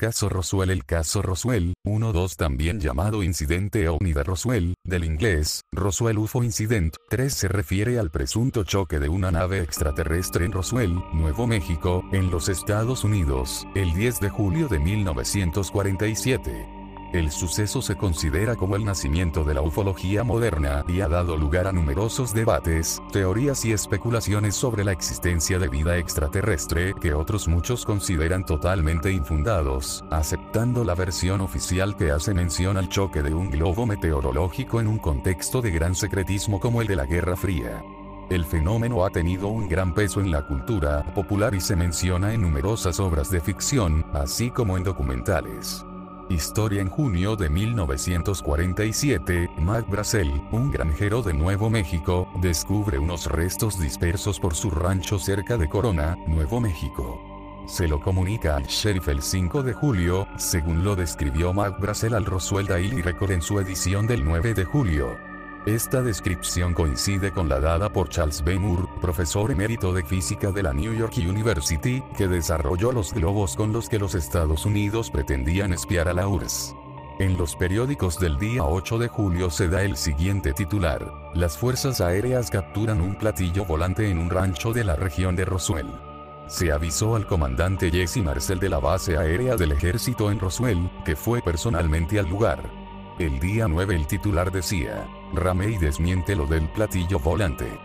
Caso Roswell El caso Roswell, 1-2 también llamado Incidente OVNI de Roswell, del inglés, Roswell UFO Incident, 3 se refiere al presunto choque de una nave extraterrestre en Roswell, Nuevo México, en los Estados Unidos, el 10 de julio de 1947. El suceso se considera como el nacimiento de la ufología moderna y ha dado lugar a numerosos debates, teorías y especulaciones sobre la existencia de vida extraterrestre que otros muchos consideran totalmente infundados, aceptando la versión oficial que hace mención al choque de un globo meteorológico en un contexto de gran secretismo como el de la Guerra Fría. El fenómeno ha tenido un gran peso en la cultura popular y se menciona en numerosas obras de ficción, así como en documentales. Historia en junio de 1947, Mac un granjero de Nuevo México, descubre unos restos dispersos por su rancho cerca de Corona, Nuevo México. Se lo comunica al sheriff el 5 de julio, según lo describió Mac Brazel al Roswell Daily Record en su edición del 9 de julio. Esta descripción coincide con la dada por Charles B. Moore, profesor emérito de física de la New York University, que desarrolló los globos con los que los Estados Unidos pretendían espiar a la URSS. En los periódicos del día 8 de julio se da el siguiente titular. Las fuerzas aéreas capturan un platillo volante en un rancho de la región de Roswell. Se avisó al comandante Jesse Marcel de la base aérea del ejército en Roswell, que fue personalmente al lugar. El día 9 el titular decía, Ramey desmiente lo del platillo volante.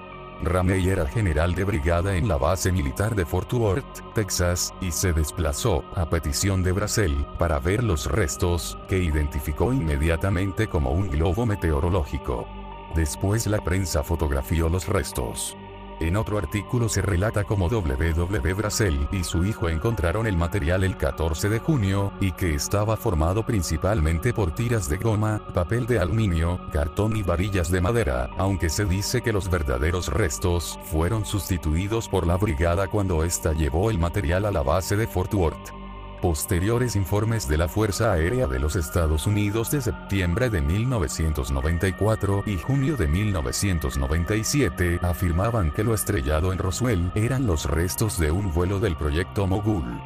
Ramey era general de brigada en la base militar de Fort Worth, Texas, y se desplazó, a petición de Brasil, para ver los restos, que identificó inmediatamente como un globo meteorológico. Después la prensa fotografió los restos. En otro artículo se relata cómo W.W. Brazel y su hijo encontraron el material el 14 de junio, y que estaba formado principalmente por tiras de goma, papel de aluminio, cartón y varillas de madera, aunque se dice que los verdaderos restos fueron sustituidos por la brigada cuando ésta llevó el material a la base de Fort Worth. Posteriores informes de la Fuerza Aérea de los Estados Unidos de septiembre de 1994 y junio de 1997 afirmaban que lo estrellado en Roswell eran los restos de un vuelo del proyecto Mogul.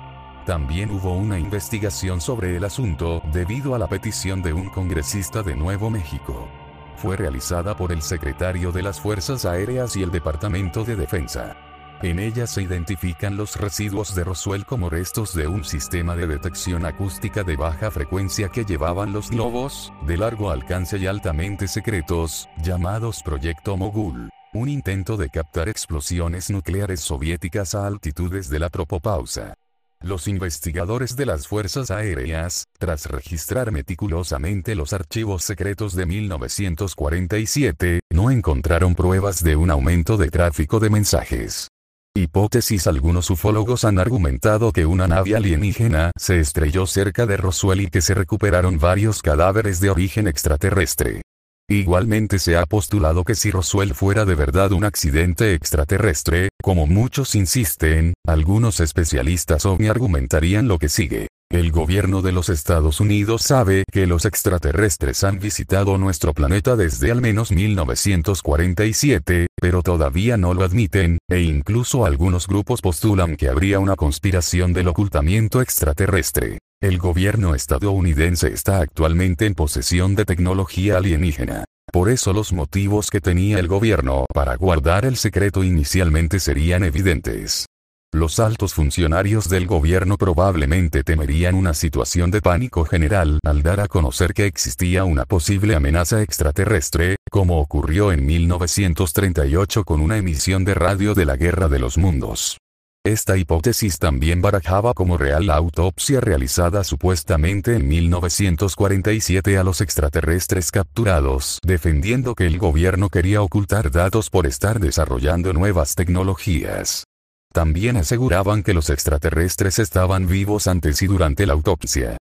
También hubo una investigación sobre el asunto debido a la petición de un congresista de Nuevo México. Fue realizada por el secretario de las Fuerzas Aéreas y el Departamento de Defensa. En ella se identifican los residuos de Roswell como restos de un sistema de detección acústica de baja frecuencia que llevaban los globos, de largo alcance y altamente secretos, llamados Proyecto Mogul. Un intento de captar explosiones nucleares soviéticas a altitudes de la tropopausa. Los investigadores de las Fuerzas Aéreas, tras registrar meticulosamente los archivos secretos de 1947, no encontraron pruebas de un aumento de tráfico de mensajes. Hipótesis Algunos ufólogos han argumentado que una nave alienígena se estrelló cerca de Roswell y que se recuperaron varios cadáveres de origen extraterrestre. Igualmente se ha postulado que si Roswell fuera de verdad un accidente extraterrestre, como muchos insisten, algunos especialistas ovni argumentarían lo que sigue. El gobierno de los Estados Unidos sabe que los extraterrestres han visitado nuestro planeta desde al menos 1947, pero todavía no lo admiten, e incluso algunos grupos postulan que habría una conspiración del ocultamiento extraterrestre. El gobierno estadounidense está actualmente en posesión de tecnología alienígena. Por eso los motivos que tenía el gobierno para guardar el secreto inicialmente serían evidentes. Los altos funcionarios del gobierno probablemente temerían una situación de pánico general al dar a conocer que existía una posible amenaza extraterrestre, como ocurrió en 1938 con una emisión de radio de la Guerra de los Mundos. Esta hipótesis también barajaba como real la autopsia realizada supuestamente en 1947 a los extraterrestres capturados, defendiendo que el gobierno quería ocultar datos por estar desarrollando nuevas tecnologías. También aseguraban que los extraterrestres estaban vivos antes y durante la autopsia.